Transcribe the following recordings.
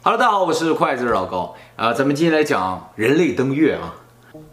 哈喽，大家好，我是筷子老高啊。咱们今天来讲人类登月啊。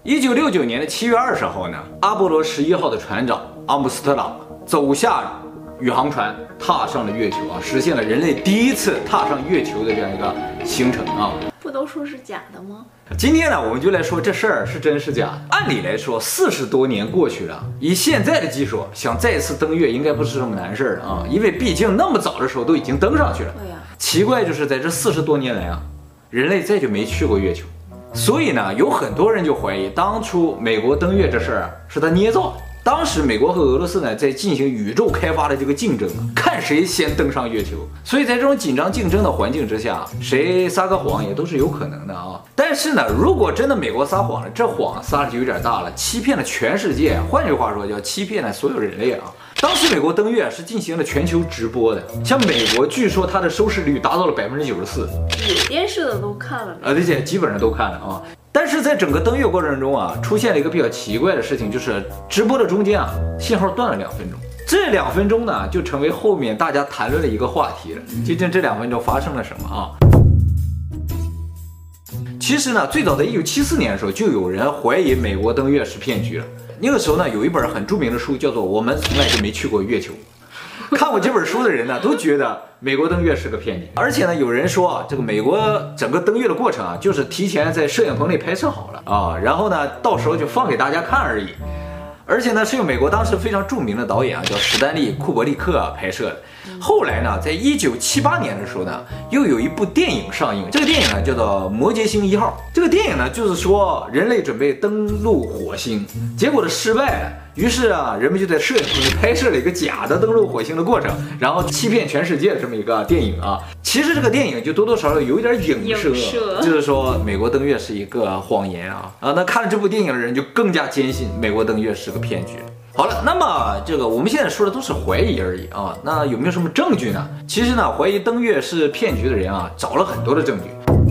一九六九年的七月二十号呢，阿波罗十一号的船长阿姆斯特朗走下宇航船，踏上了月球啊，实现了人类第一次踏上月球的这样一个行程啊。不都说是假的吗？今天呢，我们就来说这事儿是真是假。按理来说，四十多年过去了，以现在的技术，想再次登月应该不是什么难事儿啊，因为毕竟那么早的时候都已经登上去了。对呀。奇怪就是在这四十多年来啊，人类再就没去过月球，所以呢，有很多人就怀疑当初美国登月这事儿是他捏造的。当时美国和俄罗斯呢在进行宇宙开发的这个竞争，看谁先登上月球。所以在这种紧张竞争的环境之下，谁撒个谎也都是有可能的啊。但是呢，如果真的美国撒谎了，这谎撒的就有点大了，欺骗了全世界。换句话说，叫欺骗了所有人类啊。当时美国登月是进行了全球直播的，像美国据说它的收视率达到了百分之九十四，有电视的都看了啊，而且基本上都看了啊。但是在整个登月过程中啊，出现了一个比较奇怪的事情，就是直播的中间啊，信号断了两分钟。这两分钟呢，就成为后面大家谈论的一个话题了。究竟这两分钟发生了什么啊？其实呢，最早在一九七四年的时候，就有人怀疑美国登月是骗局了。那个时候呢，有一本很著名的书，叫做《我们从来就没去过月球》。看过这本书的人呢，都觉得美国登月是个骗局。而且呢，有人说啊，这个美国整个登月的过程啊，就是提前在摄影棚里拍摄好了啊，然后呢，到时候就放给大家看而已。而且呢，是由美国当时非常著名的导演啊，叫史丹利·库伯利克啊拍摄的。后来呢，在一九七八年的时候呢，又有一部电影上映，这个电影呢叫做《摩羯星一号》。这个电影呢就是说人类准备登陆火星，结果的失败。于是啊，人们就在摄影棚里拍摄了一个假的登陆火星的过程，然后欺骗全世界的这么一个电影啊。其实这个电影就多多少少有一点影射，就是说美国登月是一个谎言啊啊！那看了这部电影的人就更加坚信美国登月是个骗局。好了，那么这个我们现在说的都是怀疑而已啊。那有没有什么证据呢？其实呢，怀疑登月是骗局的人啊，找了很多的证据。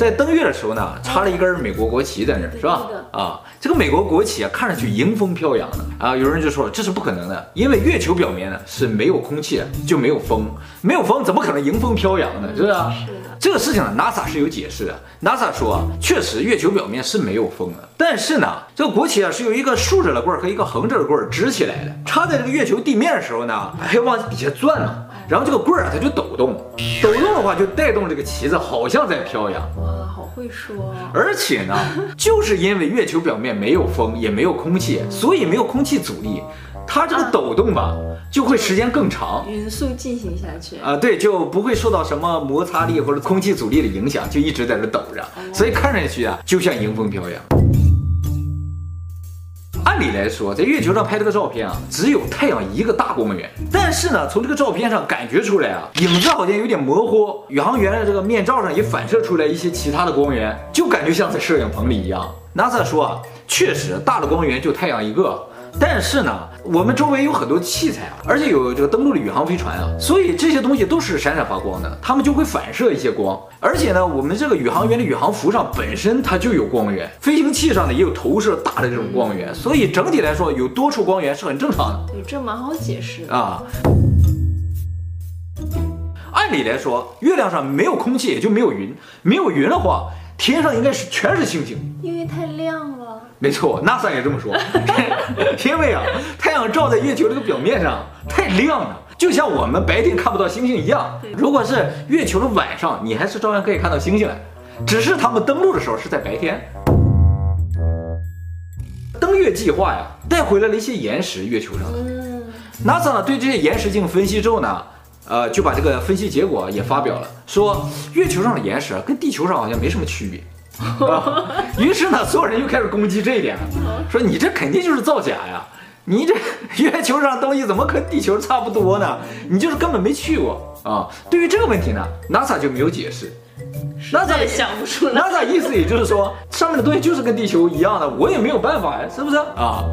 在登月的时候呢，插了一根美国国旗在那儿，是吧？啊，这个美国国旗啊，看上去迎风飘扬的啊。有人就说了这是不可能的，因为月球表面呢是没有空气的，就没有风，没有风怎么可能迎风飘扬呢？是不是？是的。这个事情呢，NASA 是有解释的。NASA 说啊，确实月球表面是没有风的，但是呢，这个国旗啊是由一个竖着的棍儿和一个横着的棍儿支起来的，插在这个月球地面的时候呢，还要往底下转呢。然后这个棍儿啊，它就抖动，抖动的话就带动这个旗子，好像在飘扬。哇，好会说啊！而且呢，就是因为月球表面没有风，也没有空气，所以没有空气阻力，它这个抖动吧，就会时间更长，匀速进行下去啊。对，就不会受到什么摩擦力或者空气阻力的影响，就一直在这抖着，所以看上去啊，就像迎风飘扬。按理来说，在月球上拍这个照片啊，只有太阳一个大光源。但是呢，从这个照片上感觉出来啊，影子好像有点模糊。宇航员的这个面罩上也反射出来一些其他的光源，就感觉像在摄影棚里一样。NASA 说啊，确实大的光源就太阳一个。但是呢，我们周围有很多器材啊，而且有这个登陆的宇航飞船啊，所以这些东西都是闪闪发光的，它们就会反射一些光。而且呢，我们这个宇航员的宇航服上本身它就有光源，飞行器上呢也有投射大的这种光源，所以整体来说有多处光源是很正常的。对，这蛮好解释的啊。按理来说，月亮上没有空气，也就没有云，没有云的话，天上应该是全是星星，因为太亮了。没错，NASA 也这么说，因为啊，太阳照在月球这个表面上太亮了，就像我们白天看不到星星一样。如果是月球的晚上，你还是照样可以看到星星的，只是他们登陆的时候是在白天。登月计划呀，带回来了一些岩石，月球上的。NASA 呢对这些岩石进行分析之后呢，呃，就把这个分析结果也发表了，说月球上的岩石跟地球上好像没什么区别。啊，于是呢，所有人又开始攻击这一点了，说你这肯定就是造假呀！你这 月球上的东西怎么跟地球差不多呢？你就是根本没去过啊！对于这个问题呢，NASA 就没有解释。NASA 也想不出来。NASA 意思也就是说，上面的东西就是跟地球一样的，我也没有办法呀，是不是啊？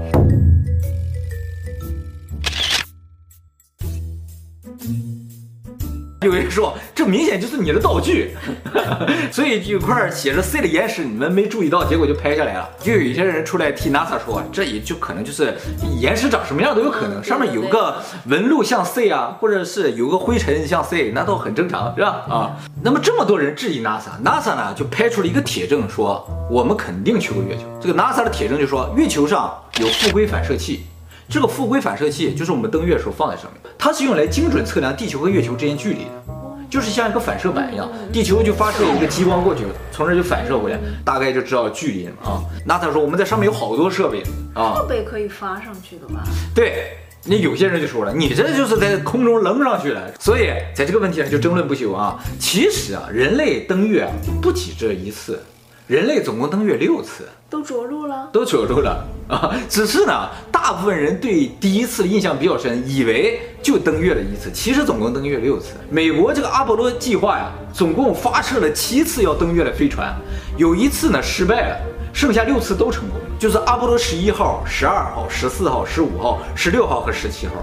有人说这明显就是你的道具，所以有块写着 C 的岩石，你们没注意到，结果就拍下来了。就有一些人出来替 NASA 说，这也就可能就是岩石长什么样都有可能，上面有个纹路像 C 啊，或者是有个灰尘像 C，那都很正常，是吧？啊，那么这么多人质疑 NASA，NASA 呢就拍出了一个铁证，说我们肯定去过月球。这个 NASA 的铁证就说月球上有负规反射器。这个复归反射器就是我们登月的时候放在上面，它是用来精准测量地球和月球之间距离的，就是像一个反射板一样，地球就发射一个激光过去，从这就反射回来，大概就知道距离了啊。那他说我们在上面有好多设备啊，设备可以发上去的吧？对，那有些人就说了，你这就是在空中扔上去了，所以在这个问题上就争论不休啊。其实啊，人类登月不止这一次。人类总共登月六次，都着陆了，都着陆了啊！只是呢，大部分人对第一次印象比较深，以为就登月了一次，其实总共登月六次。美国这个阿波罗计划呀，总共发射了七次要登月的飞船，有一次呢失败了，剩下六次都成功，就是阿波罗十一号、十二号、十四号、十五号、十六号和十七号。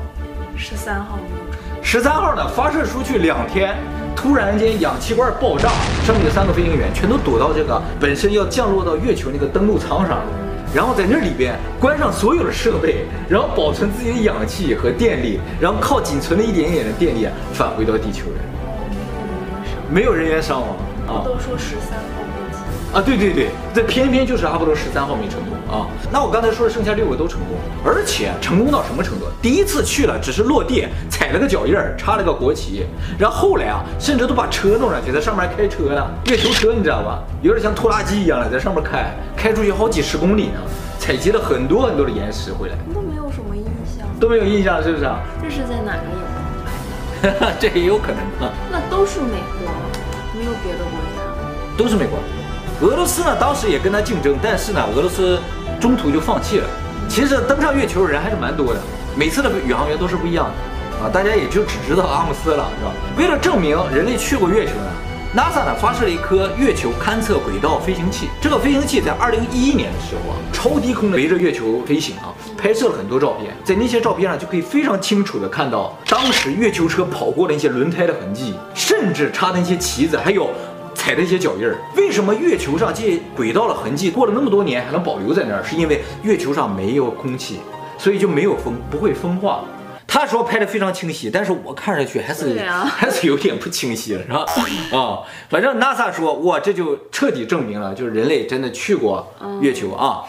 十三号没有成。十三号呢，发射出去两天。突然间，氧气罐爆炸，剩下的三个飞行员全都躲到这个本身要降落到月球那个登陆舱上，然后在那里边关上所有的设备，然后保存自己的氧气和电力，然后靠仅存的一点一点的电力返回到地球人。没有人员伤亡啊！都说十三号。啊，对对对，这偏偏就是阿波罗十三号没成功啊。那我刚才说的剩下六个都成功，而且成功到什么程度？第一次去了只是落地踩了个脚印儿，插了个国旗，然后后来啊，甚至都把车弄上去，在上面开车了，月球车你知道吧？有点像拖拉机一样的，在上面开，开出去好几十公里呢，采集了很多很多的岩石回来。都没有什么印象，都没有印象，是不是啊？这是在哪个地方拍的？这也有可能啊。那都是美国，没有别的国家，都是美国。俄罗斯呢，当时也跟他竞争，但是呢，俄罗斯中途就放弃了。其实登上月球的人还是蛮多的，每次的宇航员都是不一样的啊，大家也就只知道阿姆斯特朗，是吧？为了证明人类去过月球呢，NASA 呢发射了一颗月球勘测轨道飞行器。这个飞行器在二零一一年的时候啊，超低空的围着月球飞行啊，拍摄了很多照片，在那些照片上就可以非常清楚的看到当时月球车跑过的一些轮胎的痕迹，甚至插的那些旗子，还有。踩的一些脚印儿，为什么月球上这些轨道的痕迹过了那么多年还能保留在那儿？是因为月球上没有空气，所以就没有风，不会风化。他说拍的非常清晰，但是我看上去还是 还是有点不清晰了，是吧？啊，反正 NASA 说，哇，这就彻底证明了，就是人类真的去过月球啊。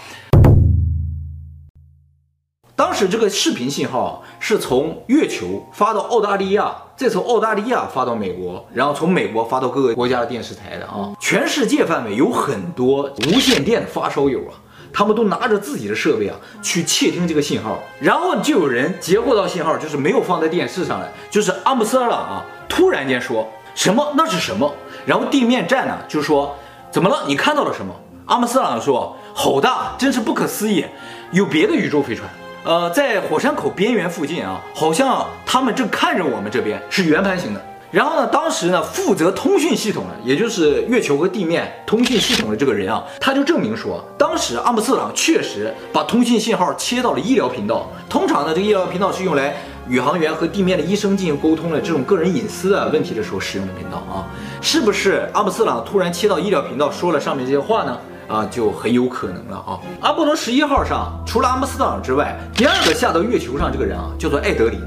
当时这个视频信号是从月球发到澳大利亚，再从澳大利亚发到美国，然后从美国发到各个国家的电视台的啊。全世界范围有很多无线电的发烧友啊，他们都拿着自己的设备啊去窃听这个信号，然后就有人截获到信号，就是没有放在电视上来，就是阿姆斯特朗啊突然间说什么那是什么，然后地面站呢就说怎么了？你看到了什么？阿姆斯特朗说好大，真是不可思议，有别的宇宙飞船。呃，在火山口边缘附近啊，好像他们正看着我们这边，是圆盘形的。然后呢，当时呢，负责通讯系统的，也就是月球和地面通讯系统的这个人啊，他就证明说，当时阿姆斯特朗确实把通讯信号切到了医疗频道。通常呢，这个医疗频道是用来宇航员和地面的医生进行沟通的这种个人隐私的问题的时候使用的频道啊。是不是阿姆斯特朗突然切到医疗频道说了上面这些话呢？啊，就很有可能了啊！阿波罗十一号上，除了阿姆斯特朗之外，第二个下到月球上这个人啊，叫做艾德林。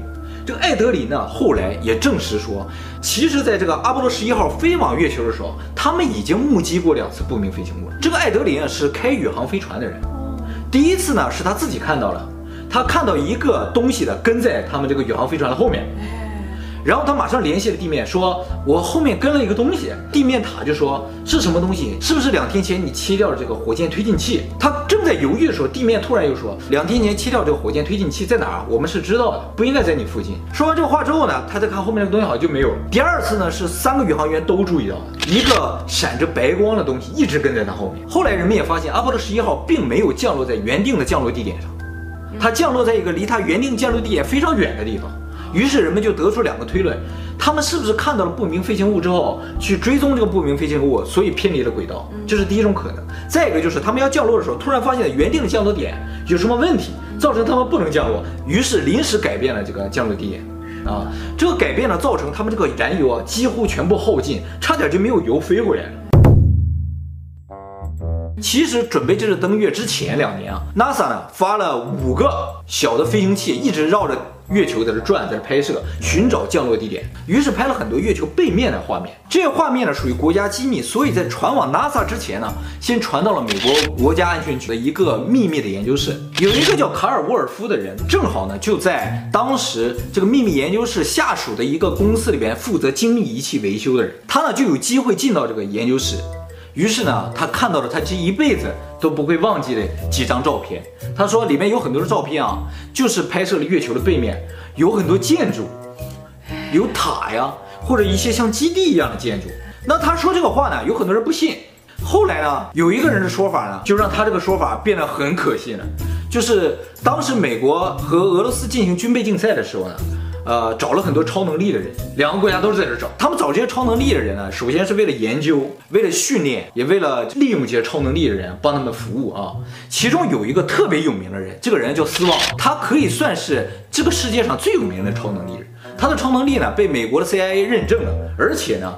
这个艾德林呢，后来也证实说，其实在这个阿波罗十一号飞往月球的时候，他们已经目击过两次不明飞行物。这个艾德林啊，是开宇航飞船的人，第一次呢是他自己看到了，他看到一个东西的跟在他们这个宇航飞船的后面。然后他马上联系了地面，说：“我后面跟了一个东西。”地面塔就说：“是什么东西？是不是两天前你切掉了这个火箭推进器？”他正在犹豫的时候，地面突然又说：“两天前切掉这个火箭推进器在哪儿？我们是知道的，不应该在你附近。”说完这个话之后呢，他再看后面的东西好像就没有了。第二次呢，是三个宇航员都注意到了一个闪着白光的东西一直跟在他后面。后来人们也发现，阿波罗十一号并没有降落在原定的降落地点上，它降落在一个离它原定降落地点非常远的地方。于是人们就得出两个推论：他们是不是看到了不明飞行物之后，去追踪这个不明飞行物，所以偏离了轨道？这是第一种可能。再一个就是他们要降落的时候，突然发现原定的降落点有什么问题，造成他们不能降落，于是临时改变了这个降落地点。啊。这个改变呢，造成他们这个燃油啊几乎全部耗尽，差点就没有油飞回来了。其实准备这次登月之前两年啊，NASA 呢发了五个小的飞行器，一直绕着月球在这转，在这拍摄，寻找降落地点。于是拍了很多月球背面的画面。这些画面呢属于国家机密，所以在传往 NASA 之前呢，先传到了美国国家安全局的一个秘密的研究室。有一个叫卡尔沃尔夫的人，正好呢就在当时这个秘密研究室下属的一个公司里边负责精密仪器维修的人，他呢就有机会进到这个研究室。于是呢，他看到了他这一辈子都不会忘记的几张照片。他说里面有很多的照片啊，就是拍摄了月球的背面，有很多建筑，有塔呀，或者一些像基地一样的建筑。那他说这个话呢，有很多人不信。后来呢，有一个人的说法呢，就让他这个说法变得很可信了。就是当时美国和俄罗斯进行军备竞赛的时候呢。呃，找了很多超能力的人，两个国家都是在这找。他们找这些超能力的人呢，首先是为了研究，为了训练，也为了利用这些超能力的人帮他们服务啊。其中有一个特别有名的人，这个人叫斯旺，他可以算是这个世界上最有名的超能力人。他的超能力呢，被美国的 CIA 认证了，而且呢，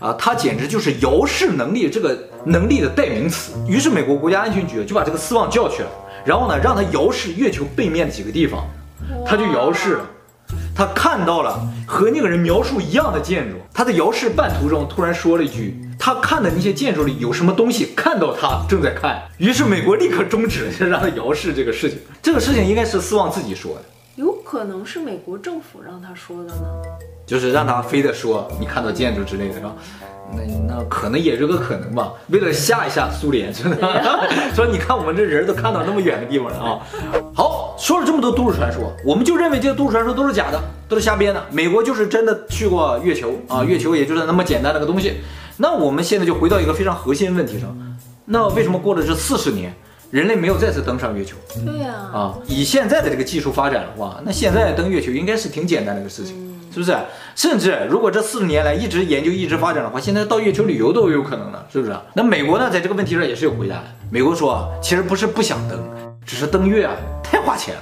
啊，他简直就是遥视能力这个能力的代名词。于是美国国家安全局就把这个斯旺叫去了，然后呢，让他遥视月球背面的几个地方，他就遥视了。他看到了和那个人描述一样的建筑，他在遥视半途中突然说了一句：“他看的那些建筑里有什么东西？”看到他正在看，于是美国立刻终止了让他遥视这个事情。这个事情应该是斯旺自己说的，有可能是美国政府让他说的呢，就是让他非得说你看到建筑之类的，是吧？那那可能也是个可能吧，为了吓一吓苏联，真的 说你看我们这人都看到那么远的地方了啊。好，说了这么多都市传说，我们就认为这些都市传说都是假的，都是瞎编的。美国就是真的去过月球啊，月球也就是那么简单的个东西。那我们现在就回到一个非常核心问题上，那为什么过了这四十年，人类没有再次登上月球？对呀，啊，以现在的这个技术发展的话，那现在登月球应该是挺简单的一个事情。是不是？甚至如果这四十年来一直研究、一直发展的话，现在到月球旅游都有可能了，是不是？那美国呢，在这个问题上也是有回答的。美国说，其实不是不想登，只是登月啊太花钱。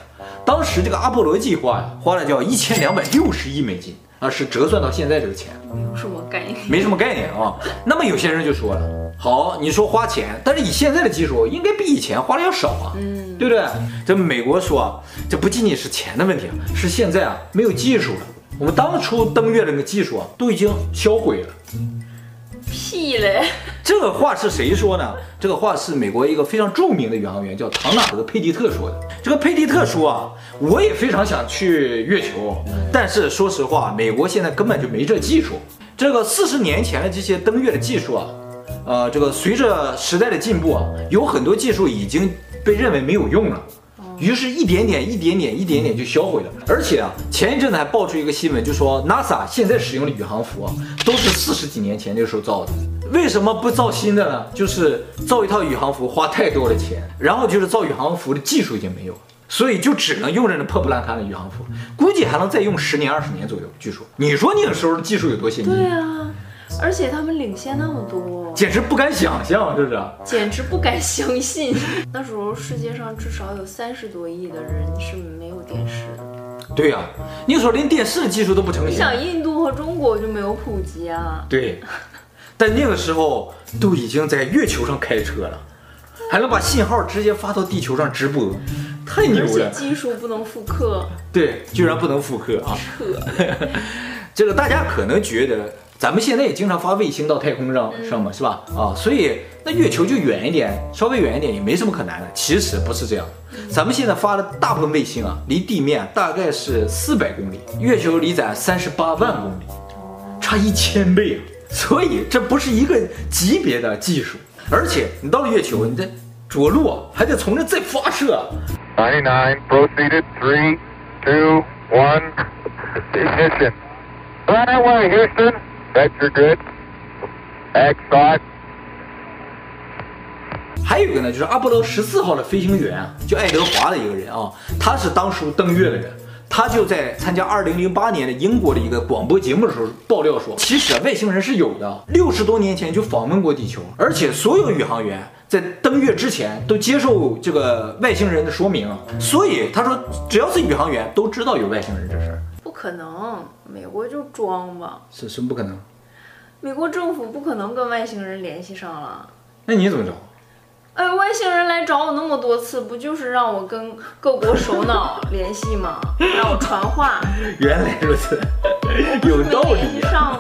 当时这个阿波罗计划呀，花了叫一千两百六十亿美金啊，是折算到现在这个钱，没有什么概念，没什么概念啊。那么有些人就说了，好，你说花钱，但是以现在的技术，应该比以前花的要少啊，嗯，对不对？这美国说，这不仅仅是钱的问题啊，是现在啊没有技术了。我们当初登月的那个技术啊，都已经销毁了。屁嘞！这个话是谁说呢？这个话是美国一个非常著名的宇航员，叫唐纳德·佩蒂特说的。这个佩蒂特说啊，我也非常想去月球，但是说实话，美国现在根本就没这技术。这个四十年前的这些登月的技术啊，呃，这个随着时代的进步啊，有很多技术已经被认为没有用了。于是，一点点、一点点、一点点就销毁了。而且啊，前一阵子还爆出一个新闻，就说 NASA 现在使用的宇航服啊，都是四十几年前那个时候造的。为什么不造新的呢？就是造一套宇航服花太多的钱，然后就是造宇航服的技术已经没有了，所以就只能用着那破破烂烂的宇航服，估计还能再用十年、二十年左右。据说，你说那个时候的技术有多先进？对啊，而且他们领先那么多。简直不敢想象，这是 简直不敢相信。那时候世界上至少有三十多亿的人是没有电视的。对呀、啊，那时候连电视的技术都不成熟。你想，印度和中国就没有普及啊？对，但那个时候都已经在月球上开车了，还能把信号直接发到地球上直播，太牛了。而且技术不能复刻。对，居然不能复刻啊！扯。这个大家可能觉得。咱们现在也经常发卫星到太空上上嘛，是吧？啊，所以那月球就远一点，稍微远一点也没什么可难的。其实不是这样，咱们现在发的大部分卫星啊，离地面大概是四百公里，月球离咱三十八万公里，差一千倍啊！所以这不是一个级别的技术，而且你到了月球，你再着陆还得从这再发射。Ninety nine proceeded three two one ignition. Right away, Houston. Vector good. Excellent. 还有一个呢，就是阿波罗十四号的飞行员啊，叫爱德华的一个人啊，他是当初登月的人，他就在参加二零零八年的英国的一个广播节目的时候爆料说，其实外星人是有的，六十多年前就访问过地球，而且所有宇航员在登月之前都接受这个外星人的说明，所以他说只要是宇航员都知道有外星人这事儿。可能，美国就装吧，是什么不可能？美国政府不可能跟外星人联系上了。那你怎么着？哎，外星人来找我那么多次，不就是让我跟各国首脑联系吗？让我传话。原来如此，有道理啊上吗